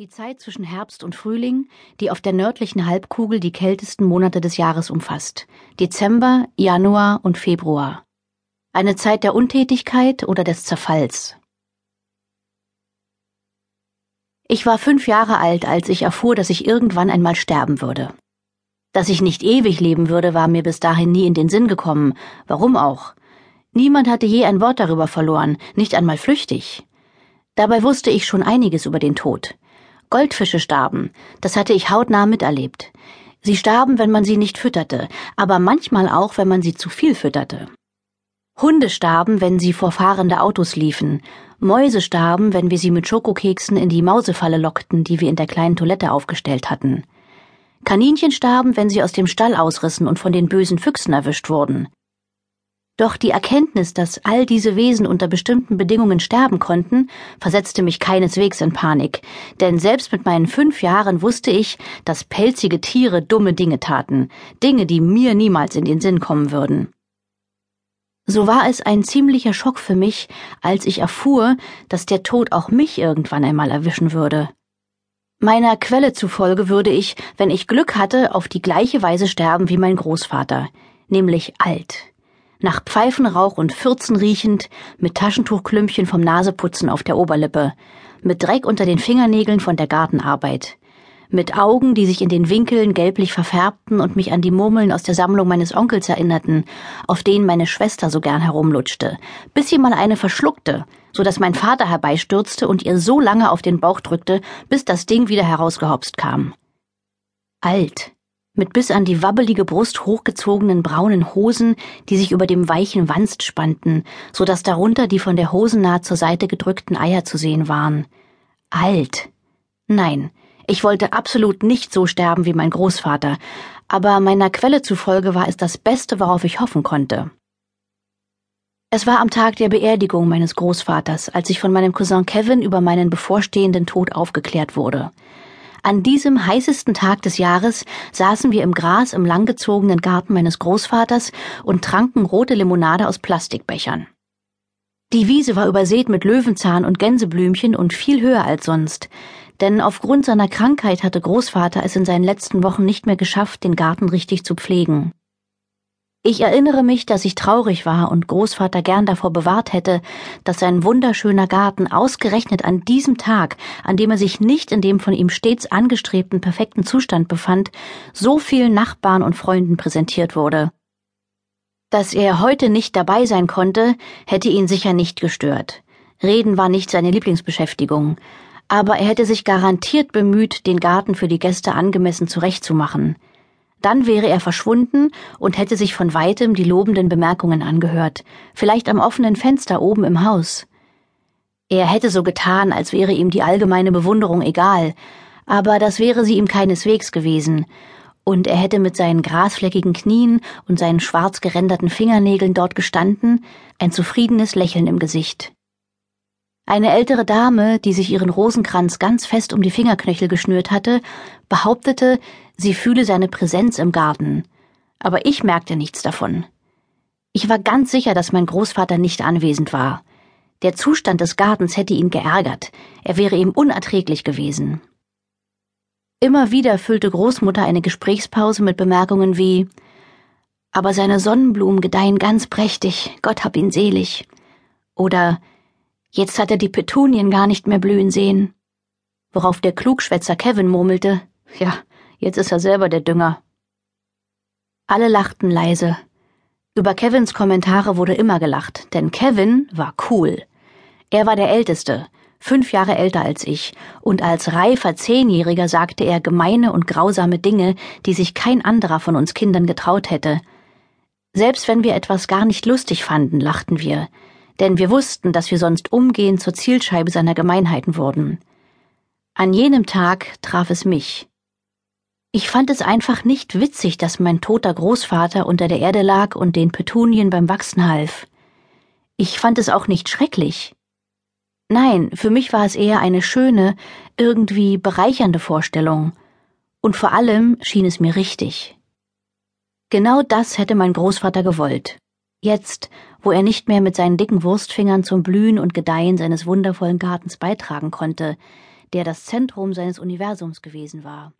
Die Zeit zwischen Herbst und Frühling, die auf der nördlichen Halbkugel die kältesten Monate des Jahres umfasst. Dezember, Januar und Februar. Eine Zeit der Untätigkeit oder des Zerfalls. Ich war fünf Jahre alt, als ich erfuhr, dass ich irgendwann einmal sterben würde. Dass ich nicht ewig leben würde, war mir bis dahin nie in den Sinn gekommen. Warum auch? Niemand hatte je ein Wort darüber verloren, nicht einmal flüchtig. Dabei wusste ich schon einiges über den Tod. Goldfische starben, das hatte ich hautnah miterlebt. Sie starben, wenn man sie nicht fütterte, aber manchmal auch, wenn man sie zu viel fütterte. Hunde starben, wenn sie vor fahrende Autos liefen. Mäuse starben, wenn wir sie mit Schokokeksen in die Mausefalle lockten, die wir in der kleinen Toilette aufgestellt hatten. Kaninchen starben, wenn sie aus dem Stall ausrissen und von den bösen Füchsen erwischt wurden. Doch die Erkenntnis, dass all diese Wesen unter bestimmten Bedingungen sterben konnten, versetzte mich keineswegs in Panik, denn selbst mit meinen fünf Jahren wusste ich, dass pelzige Tiere dumme Dinge taten, Dinge, die mir niemals in den Sinn kommen würden. So war es ein ziemlicher Schock für mich, als ich erfuhr, dass der Tod auch mich irgendwann einmal erwischen würde. Meiner Quelle zufolge würde ich, wenn ich Glück hatte, auf die gleiche Weise sterben wie mein Großvater, nämlich alt nach Pfeifenrauch und Fürzen riechend, mit Taschentuchklümpchen vom Naseputzen auf der Oberlippe, mit Dreck unter den Fingernägeln von der Gartenarbeit, mit Augen, die sich in den Winkeln gelblich verfärbten und mich an die Murmeln aus der Sammlung meines Onkels erinnerten, auf denen meine Schwester so gern herumlutschte, bis sie mal eine verschluckte, so dass mein Vater herbeistürzte und ihr so lange auf den Bauch drückte, bis das Ding wieder herausgehopst kam. Alt, mit bis an die wabbelige Brust hochgezogenen braunen Hosen, die sich über dem weichen Wanst spannten, so dass darunter die von der Hosennaht zur Seite gedrückten Eier zu sehen waren. Alt. Nein, ich wollte absolut nicht so sterben wie mein Großvater, aber meiner Quelle zufolge war es das Beste, worauf ich hoffen konnte. Es war am Tag der Beerdigung meines Großvaters, als ich von meinem Cousin Kevin über meinen bevorstehenden Tod aufgeklärt wurde. An diesem heißesten Tag des Jahres saßen wir im Gras im langgezogenen Garten meines Großvaters und tranken rote Limonade aus Plastikbechern. Die Wiese war übersät mit Löwenzahn und Gänseblümchen und viel höher als sonst, denn aufgrund seiner Krankheit hatte Großvater es in seinen letzten Wochen nicht mehr geschafft, den Garten richtig zu pflegen. Ich erinnere mich, dass ich traurig war und Großvater gern davor bewahrt hätte, dass sein wunderschöner Garten ausgerechnet an diesem Tag, an dem er sich nicht in dem von ihm stets angestrebten perfekten Zustand befand, so vielen Nachbarn und Freunden präsentiert wurde. Dass er heute nicht dabei sein konnte, hätte ihn sicher nicht gestört. Reden war nicht seine Lieblingsbeschäftigung, aber er hätte sich garantiert bemüht, den Garten für die Gäste angemessen zurechtzumachen. Dann wäre er verschwunden und hätte sich von weitem die lobenden Bemerkungen angehört, vielleicht am offenen Fenster oben im Haus. Er hätte so getan, als wäre ihm die allgemeine Bewunderung egal, aber das wäre sie ihm keineswegs gewesen, und er hätte mit seinen grasfleckigen Knien und seinen schwarz geränderten Fingernägeln dort gestanden, ein zufriedenes Lächeln im Gesicht. Eine ältere Dame, die sich ihren Rosenkranz ganz fest um die Fingerknöchel geschnürt hatte, behauptete, sie fühle seine Präsenz im Garten. Aber ich merkte nichts davon. Ich war ganz sicher, dass mein Großvater nicht anwesend war. Der Zustand des Gartens hätte ihn geärgert, er wäre ihm unerträglich gewesen. Immer wieder füllte Großmutter eine Gesprächspause mit Bemerkungen wie Aber seine Sonnenblumen gedeihen ganz prächtig, Gott hab ihn selig. Oder Jetzt hat er die Petunien gar nicht mehr blühen sehen. Worauf der Klugschwätzer Kevin murmelte, ja, jetzt ist er selber der Dünger. Alle lachten leise. Über Kevins Kommentare wurde immer gelacht, denn Kevin war cool. Er war der Älteste, fünf Jahre älter als ich, und als reifer Zehnjähriger sagte er gemeine und grausame Dinge, die sich kein anderer von uns Kindern getraut hätte. Selbst wenn wir etwas gar nicht lustig fanden, lachten wir, denn wir wussten, dass wir sonst umgehend zur Zielscheibe seiner Gemeinheiten wurden. An jenem Tag traf es mich. Ich fand es einfach nicht witzig, dass mein toter Großvater unter der Erde lag und den Petunien beim Wachsen half. Ich fand es auch nicht schrecklich. Nein, für mich war es eher eine schöne, irgendwie bereichernde Vorstellung. Und vor allem schien es mir richtig. Genau das hätte mein Großvater gewollt. Jetzt, wo er nicht mehr mit seinen dicken Wurstfingern zum Blühen und Gedeihen seines wundervollen Gartens beitragen konnte, der das Zentrum seines Universums gewesen war.